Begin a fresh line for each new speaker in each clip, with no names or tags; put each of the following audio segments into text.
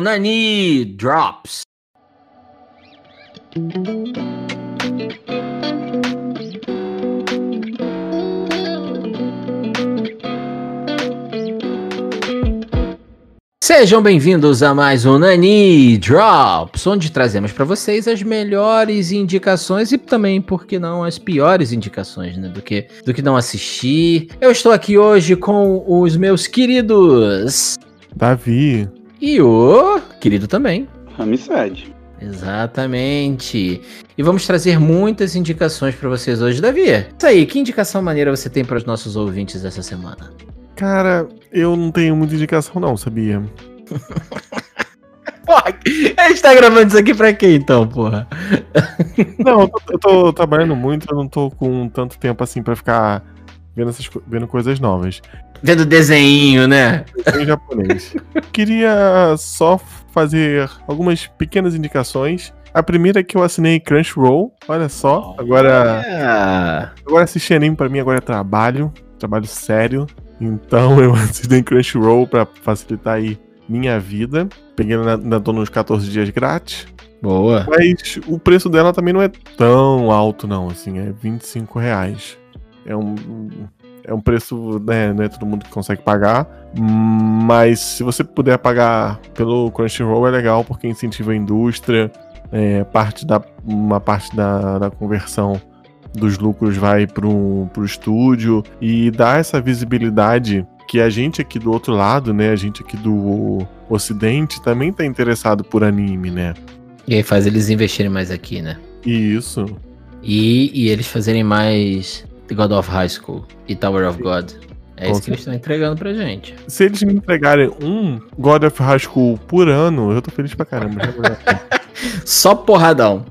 Nani Drops. Sejam bem-vindos a mais um Nani Drops, onde trazemos para vocês as melhores indicações e também, por que não, as piores indicações, né, do que do que não assistir. Eu estou aqui hoje com os meus queridos
Davi.
E o querido também.
Ramsed.
Exatamente. E vamos trazer muitas indicações para vocês hoje, Davi. Isso aí, que indicação maneira você tem para os nossos ouvintes essa semana?
Cara, eu não tenho muita indicação não, sabia?
porra, a gente tá gravando isso aqui pra quê então, porra?
Não, eu tô, eu tô trabalhando muito, eu não tô com tanto tempo assim para ficar vendo, essas, vendo coisas novas.
Vendo desenho, né?
Em japonês. Queria só fazer algumas pequenas indicações. A primeira é que eu assinei Crunchyroll, olha só. Agora, agora assistir anime pra mim agora é trabalho, trabalho sério. Então eu assinei Crunchyroll pra facilitar aí minha vida. Peguei na, na tô nos 14 dias grátis.
boa.
Mas o preço dela também não é tão alto, não, assim, é 25 reais. É um, é um preço, né, não é todo mundo que consegue pagar, mas se você puder pagar pelo Crunchyroll é legal, porque incentiva a indústria, é, parte da, uma parte da, da conversão dos lucros vai pro, pro estúdio e dá essa visibilidade que a gente aqui do outro lado, né, a gente aqui do ocidente também tá interessado por anime, né?
E aí faz eles investirem mais aqui, né?
Isso,
E, e eles fazerem mais The God of High School e Tower of God. É
Com
isso que eles estão entregando pra gente.
Se eles me entregarem um God of High School por ano, eu tô feliz pra caramba.
Só porradão.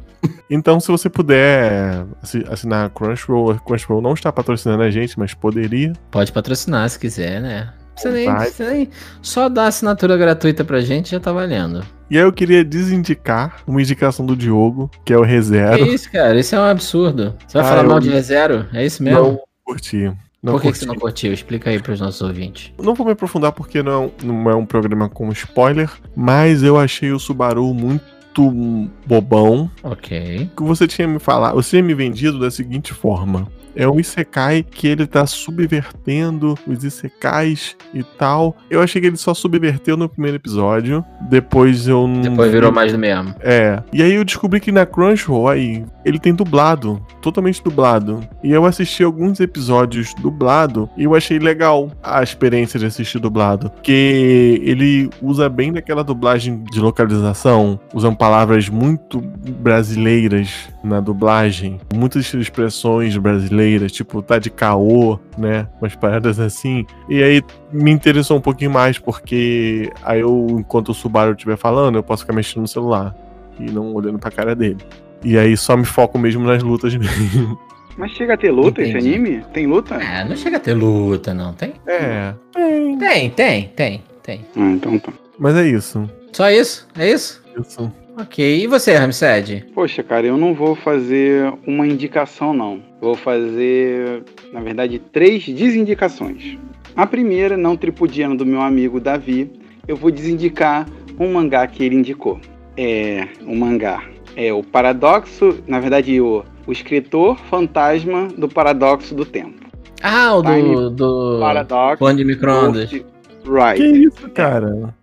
então, se você puder assi- assinar Crunchyroll, Crunchyroll não está patrocinando a gente, mas poderia.
Pode patrocinar se quiser, né? Nem, precisa nem- Só dar assinatura gratuita pra gente já tá valendo.
E aí eu queria desindicar uma indicação do Diogo, que é o
Que
ReZero.
isso, cara? Isso é um absurdo. Você vai
Ah,
falar
eu-
mal de ReZero? É isso mesmo?
Não curti. Não
Por que, que você não curtiu? Explica aí pros nossos ouvintes.
Não vou me aprofundar porque não é, um, não é um programa com spoiler, mas eu achei o Subaru muito bobão.
Ok.
que você tinha me falado, você tinha me vendido da seguinte forma. É um Isekai que ele tá subvertendo os Isekais e tal. Eu achei que ele só subverteu no primeiro episódio. Depois eu não.
Depois virou mais do mesmo.
É. E aí eu descobri que na Crunchyroll aí, ele tem dublado. Totalmente dublado. E eu assisti alguns episódios dublado e eu achei legal a experiência de assistir dublado. Porque ele usa bem daquela dublagem de localização, usando palavras muito brasileiras na dublagem. Muitas expressões brasileiras, tipo tá de caô, né? Umas paradas assim. E aí me interessou um pouquinho mais, porque aí eu, enquanto o Subaru estiver falando, eu posso ficar mexendo no celular e não olhando pra cara dele. E aí só me foco mesmo nas lutas mesmo.
Mas chega a ter luta esse
Entendi.
anime? Tem luta?
Ah, não chega a ter luta, não. Tem?
É, tem.
Tem, tem, tem, tem.
Ah, então tá.
Mas é isso.
Só isso? É isso?
Isso.
Ok. E você, Ramsed?
Poxa, cara, eu não vou fazer uma indicação, não. Vou fazer, na verdade, três desindicações. A primeira, não tripudiando do meu amigo Davi, eu vou desindicar um mangá que ele indicou. É um mangá. É o Paradoxo, na verdade, o, o escritor fantasma do Paradoxo do Tempo.
Ah, o do,
Time
do
Paradoxo.
Pão de micro-ondas.
Que
Right.
isso, cara?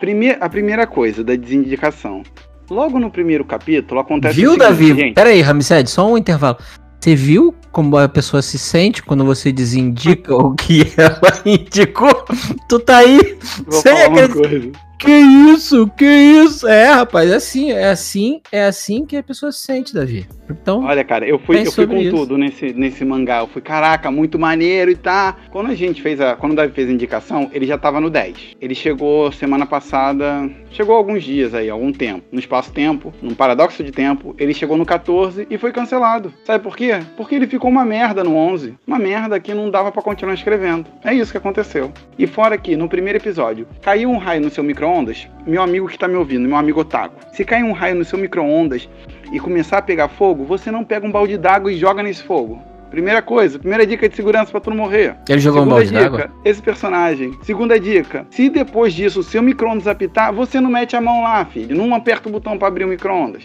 Primeir, a primeira coisa da desindicação. Logo no primeiro capítulo acontece
Viu, Davi?
gente.
Pera aí, Ramsed, só um intervalo. Você viu como a pessoa se sente quando você desindica o que ela indicou? Tu tá aí
Vou
sem acreditar. Que isso? Que isso? É, rapaz, é assim, é assim, é assim que a pessoa se sente, Davi. Então,
Olha, cara, eu fui, eu fui com
isso.
tudo nesse, nesse mangá. Eu fui, caraca, muito maneiro e tá. Quando a gente fez a. Quando o Davi fez a indicação, ele já tava no 10. Ele chegou semana passada. Chegou alguns dias aí, algum tempo. No espaço-tempo, num paradoxo de tempo. Ele chegou no 14 e foi cancelado. Sabe por quê? Porque ele ficou uma merda no 11. Uma merda que não dava pra continuar escrevendo. É isso que aconteceu. E fora que, no primeiro episódio, caiu um raio no seu micro-ondas. Meu amigo que tá me ouvindo, meu amigo Otaku. Se cair um raio no seu micro-ondas e começar a pegar fogo, você não pega um balde d'água e joga nesse fogo. Primeira coisa, primeira dica de segurança pra tu não morrer.
Ele jogou um
Segunda
balde
dica,
d'água?
esse personagem. Segunda dica, se depois disso o seu micro-ondas apitar, você não mete a mão lá, filho. Não aperta o botão pra abrir o micro-ondas.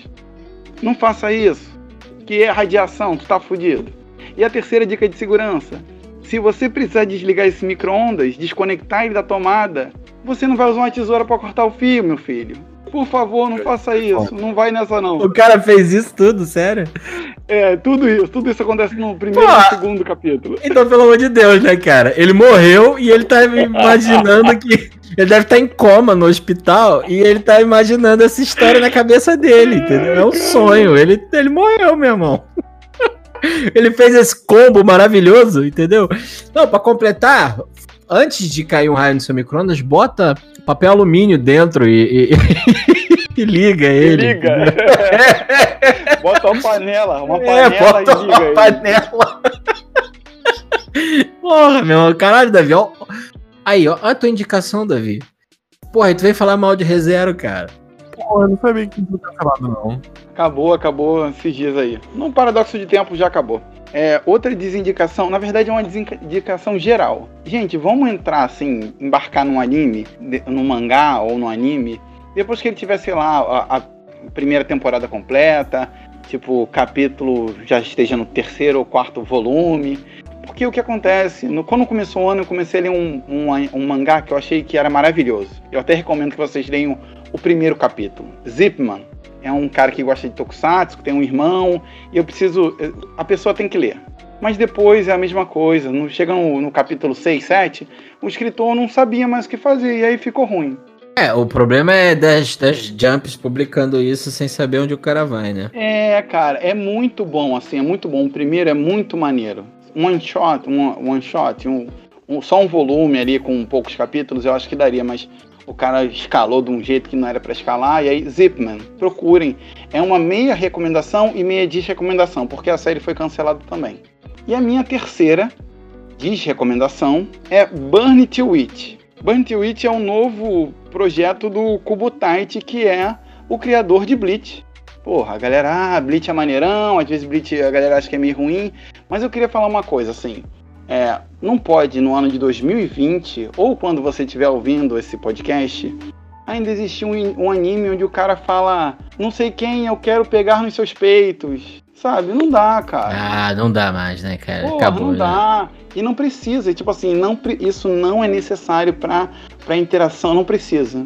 Não faça isso. Que é radiação, tu tá fudido. E a terceira dica de segurança, se você precisar desligar esse micro-ondas, desconectar ele da tomada, você não vai usar uma tesoura pra cortar o fio, meu filho. Por favor, não faça isso. Não vai nessa não.
O cara fez isso tudo, sério?
É, tudo isso. Tudo isso acontece no primeiro
Pô.
e no segundo capítulo.
Então, pelo amor de Deus, né, cara? Ele morreu e ele tá imaginando que. Ele deve estar em coma no hospital e ele tá imaginando essa história na cabeça dele, entendeu? É um sonho. Ele, ele morreu, meu irmão. Ele fez esse combo maravilhoso, entendeu? Não, pra completar, antes de cair um raio no seu micro-ondas, bota papel alumínio dentro e, e- e liga ele.
Liga. bota uma panela, uma
É,
panela
bota
e liga
uma
ele.
panela. Porra, meu. Caralho, Davi. Ó. Aí, ó. A tua indicação, Davi. Porra, aí tu veio falar mal de ReZero, cara.
Eu não sabia que não tinha acabado, não.
Acabou, acabou esses dias aí. Num paradoxo de tempo já acabou. É, outra desindicação, na verdade é uma desindicação geral. Gente, vamos entrar assim, embarcar num anime, num mangá ou no anime, depois que ele tiver, sei lá, a, a primeira temporada completa, tipo, o capítulo já esteja no terceiro ou quarto volume. Porque o que acontece? No- quando começou o ano, eu comecei a ler um, um, um mangá que eu achei que era maravilhoso. Eu até recomendo que vocês leiam o primeiro capítulo. Zipman. É um cara que gosta de tokusatsu, que tem um irmão, e eu preciso. A pessoa tem que ler. Mas depois é a mesma coisa. No, chega no, no capítulo 6, 7, o escritor não sabia mais o que fazer, e aí ficou ruim.
É, o problema é das, das Jumps publicando isso sem saber onde o cara vai, né?
É, cara, é muito bom, assim, é muito bom. O primeiro é muito maneiro. One shot, um one shot, um, um- só um volume ali com poucos capítulos, eu acho que daria, mas o cara escalou de um jeito que não era pra escalar, e aí Zipman, procurem. É uma meia recomendação e meia desrecomendação, porque a série foi cancelada também. E a minha terceira desrecomendação é Burn to Witch. Burn to Witch é um novo projeto do Kubutite, que é o criador de Bleach. Porra, a galera, ah, Bleach é maneirão, às vezes Bleach a galera acha que é meio ruim, mas eu queria falar uma coisa assim. É, não pode no ano de 2020, ou quando você estiver ouvindo esse podcast, ainda existir um, um anime onde o cara fala, não sei quem eu quero pegar nos seus peitos. Sabe? Não dá, cara.
Ah, não dá mais, né, cara?
Porra,
Acabou.
não
né?
dá. E não precisa. Tipo assim, não, isso não é necessário pra, pra interação, não precisa.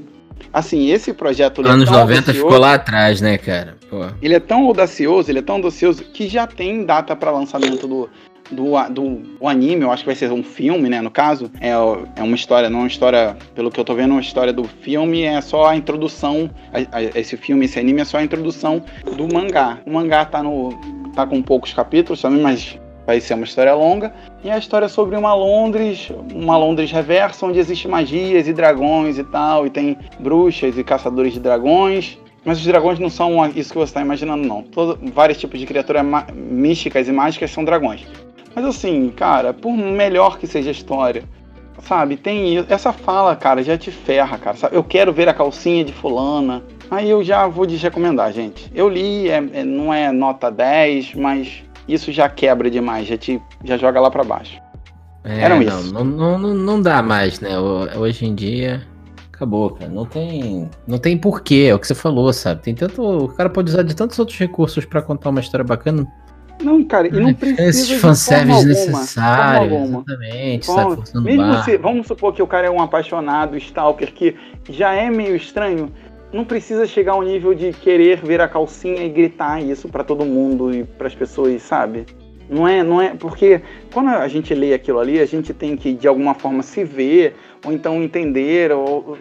Assim, esse projeto... é
Anos
tão
90
audacioso-
ficou lá atrás, né, cara? Pô.
ele é tão audacioso, ele é tão audacioso que já tem data para lançamento do, do, do o anime, eu acho que vai ser um filme, né? No caso, é, é uma história, não uma história, pelo que eu tô vendo, uma história do filme é só a introdução. a- a- esse filme, esse anime é só a introdução do mangá. O mangá tá no. tá com poucos capítulos também, mas vai ser uma história longa. E é a história sobre uma Londres, uma Londres reversa, onde existe magias e dragões e tal, e tem bruxas e caçadores de dragões. Mas os dragões não são isso que você está imaginando, não. Todo, vários tipos de criaturas místicas e mágicas são dragões. Mas assim, cara, por melhor que seja a história, sabe, tem. Essa fala, cara, já te ferra, cara. sabe? Eu quero ver a calcinha de fulana. Aí eu já vou desrecomendar, gente. Eu li, é- é- não é nota 10, mas isso já quebra demais, já te já joga lá pra baixo.
É,
Eram
não,
isso.
Não, não, não, dá mais, né? Hoje em dia. Acabou, cara. Não tem, não tem porquê, é o que você falou, sabe? Tem tanto, o cara pode usar de tantos outros recursos pra contar uma história bacana.
Não, cara, e não precisa
Esses
de
fanservice necessários, exatamente,
Forma-
sabe?
Mesmo se, vamos supor que o cara é um apaixonado, stalker, que já é meio estranho, não precisa chegar ao nível de querer ver a calcinha e gritar isso pra todo mundo e pras pessoas, sabe? Não é, não é, porque quando a gente lê aquilo ali, a gente tem que de alguma forma se ver ou então entender ou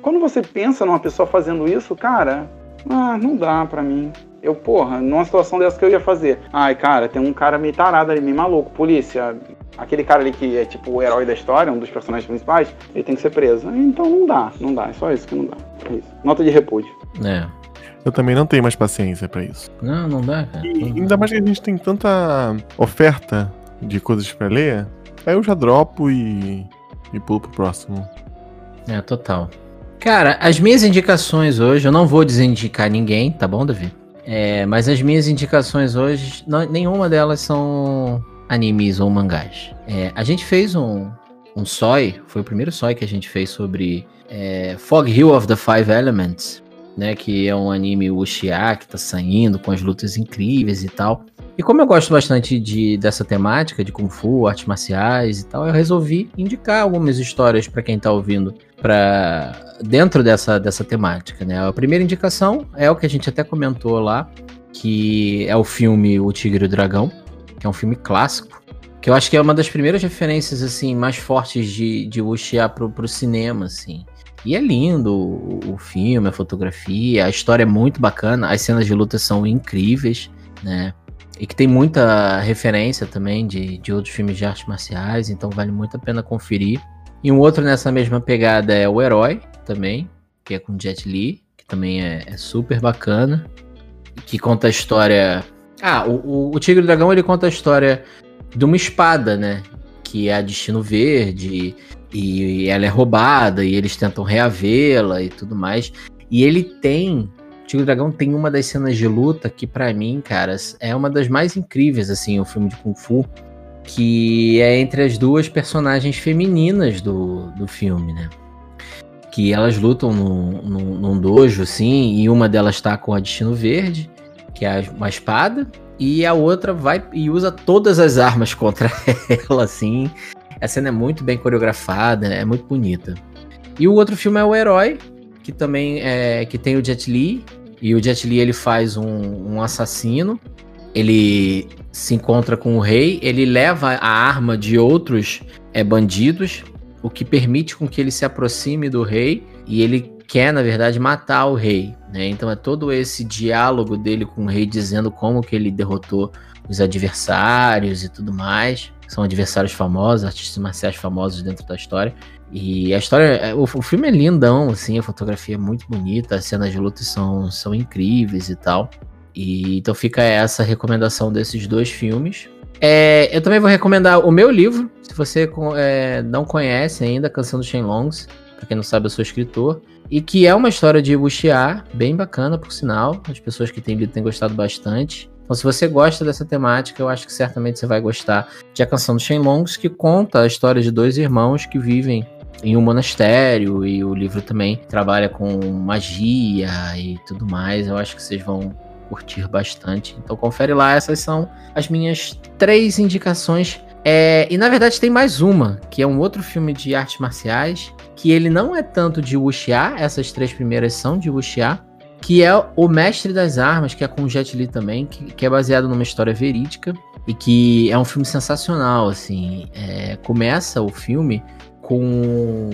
quando você pensa numa pessoa fazendo isso, cara, ah, não dá pra mim. Eu, porra, numa situação dessa que eu ia fazer. Ai, cara, tem um cara meio tarado ali, meio maluco, polícia. Aquele cara ali que é tipo o herói da história, um dos personagens principais, ele tem que ser preso. Então não dá, não dá, é só isso que não dá. É isso. Nota de repúdio.
É.
Eu também não tenho mais paciência pra isso.
Não, não dá, cara.
E ainda mais que a gente tem tanta oferta de coisas pra ler, aí eu já dropo e, e pulo pro próximo.
É, total. Cara, as minhas indicações hoje, eu não vou desindicar ninguém, tá bom, Davi? É, mas as minhas indicações hoje, não- nenhuma delas são animes ou mangás. É, a gente fez um, um SOI, foi o primeiro SOI que a gente fez sobre é, Fog Hill of the Five Elements, né? Que é um anime wuxia que tá saindo com as lutas incríveis e tal. E como eu gosto bastante de, dessa temática de Kung Fu, artes marciais e tal, eu resolvi indicar algumas histórias para quem tá ouvindo para dentro dessa, dessa temática, né? A primeira indicação é o que a gente até comentou lá, que é o filme O Tigre e o Dragão, que é um filme clássico, que eu acho que é uma das primeiras referências assim mais fortes de, de Wuxia pro, pro cinema, assim. E é lindo o, o filme, a fotografia, a história é muito bacana, as cenas de luta são incríveis, né? E que tem muita referência também de, de outros filmes de artes marciais, então vale muito a pena conferir. E um outro nessa mesma pegada é O Herói, também, que é com Jet Li, que também é, é super bacana. Que conta a história. Ah, o, o Tigre e o Dragão ele conta a história de uma espada, né? Que é a Destino Verde, e ela é roubada, e eles tentam reavê-la e tudo mais. E ele tem. O Tigre e Dragão tem uma das cenas de luta que, para mim, cara, é uma das mais incríveis, assim, o filme de Kung Fu. Que é entre as duas personagens femininas do, do filme, né? Que elas lutam num, num, num dojo, assim, e uma delas tá com a Destino Verde, que é uma espada, e a outra vai e usa todas as armas contra ela, assim. A cena é muito bem coreografada, é muito bonita. E o outro filme é O Herói, que também é que tem o Jet Li. E o Jet Li ele faz um, um assassino. Ele se encontra com o rei, ele leva a arma de outros é, bandidos, o que permite com que ele se aproxime do rei e ele quer, na verdade, matar o rei. Né? Então é todo esse diálogo dele com o rei dizendo como que ele derrotou os adversários e tudo mais. São adversários famosos, artistas marciais famosos dentro da história. E a história, é, o, o filme é lindão, assim, a fotografia é muito bonita, as cenas de luta são, são incríveis e tal. E então fica essa recomendação desses dois filmes. É, eu também vou recomendar o meu livro, se você é, não conhece ainda, Canção dos Shenlongs, para quem não sabe, eu sou escritor. E que é uma história de wuxia, bem bacana, por sinal. As pessoas que têm lido têm gostado bastante. Então, se você gosta dessa temática, eu acho que certamente você vai gostar de A Canção dos Shenlongs, que conta a história de dois irmãos que vivem em um monastério. E o livro também trabalha com magia e tudo mais. Eu acho que vocês vão curtir bastante. Então, confere lá. Essas são as minhas três indicações é, e na verdade tem mais uma, que é um outro filme de artes marciais, que ele não é tanto de wuxia, essas três primeiras são de wuxia, que é O Mestre das Armas, que é com Jet Li também, que, que é baseado numa história verídica e que é um filme sensacional, assim. É, começa o filme com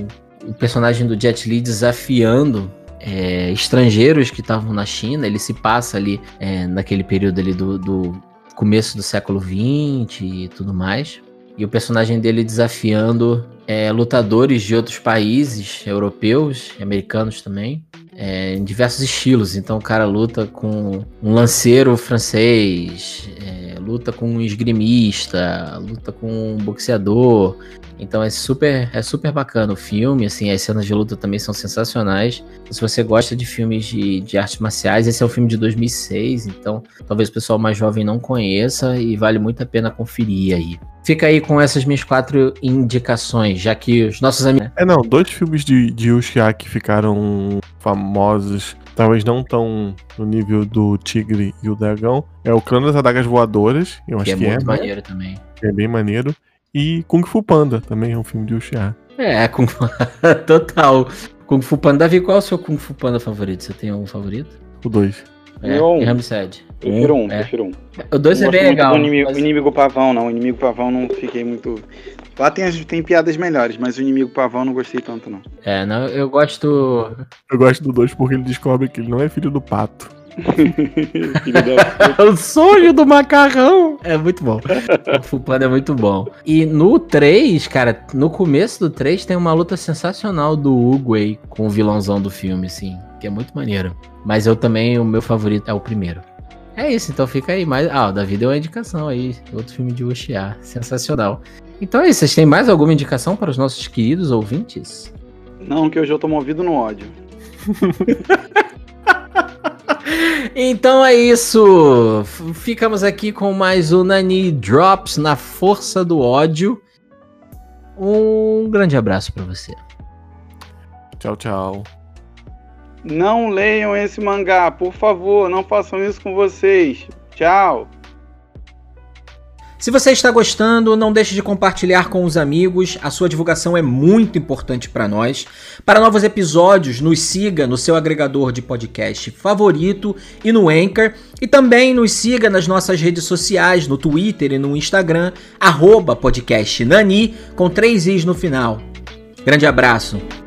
o personagem do Jet Li desafiando é, estrangeiros que estavam na China. Ele se passa ali é, naquele período ali do, do começo do século XX e tudo mais. E o personagem dele desafiando é, lutadores de outros países, europeus americanos também, é, em diversos estilos. Então o cara luta com um lanceiro francês, é, luta com um esgrimista, luta com um boxeador. Então é super, é super bacana o filme, assim, as cenas de luta também são sensacionais. Se você gosta de filmes de, de artes marciais, esse é um filme de 2006, então talvez o pessoal mais jovem não conheça e vale muito a pena conferir aí. Fica aí com essas minhas quatro indicações, já que os nossos amigos.
É, não, dois filmes de, de Ushia que ficaram famosos, talvez não tão no nível do Tigre e o Dragão, é o Clã das Adagas Voadoras, eu
que
acho
é
que é.
muito
né?
maneiro também.
É bem maneiro. E Kung Fu Panda, também é um filme de Ushia.
É, Kung Fu... total. Kung Fu Panda. Davi, qual é o seu Kung Fu Panda favorito? Você tem algum favorito?
O dois.
É,
Eu-
e Ramsed.
Prefiro um,
é.
prefiro um.
O dois
Não
é bem legal.
do inimigo,
mas-
o inimigo pavão, não. O inimigo pavão não fiquei muito. Lá tem, as- tem piadas melhores, mas o inimigo pavão não gostei tanto, não.
É, não, eu gosto.
Eu gosto do dois porque ele descobre que ele não é filho do pato.
Da-
o sonho do macarrão! É muito bom. o Fu Panda é muito bom. E no 3, cara, no começo do 3 tem uma luta sensacional do Uguay com o vilãozão do filme, assim, que é muito maneiro. Mas eu também, o meu favorito é o primeiro. É isso, então fica aí. Mais... Ah, o Davi deu uma indicação aí. Outro filme de Wuxia. Sensacional. Então é isso. Vocês têm mais alguma indicação para os nossos queridos ouvintes?
Não, que hoje eu tô movido no ódio.
Então é isso. Ficamos aqui com mais o Nani Drops na força do ódio. Um grande abraço para você.
Tchau, tchau.
Não leiam esse mangá, por favor, não façam isso com vocês. Tchau.
Se você está gostando, não deixe de compartilhar com os amigos. A sua divulgação é muito importante para nós. Para novos episódios, nos siga no seu agregador de podcast favorito e no Anchor. E também nos siga nas nossas redes sociais, no Twitter e no Instagram, podcastnani, com três i's no final. Grande abraço.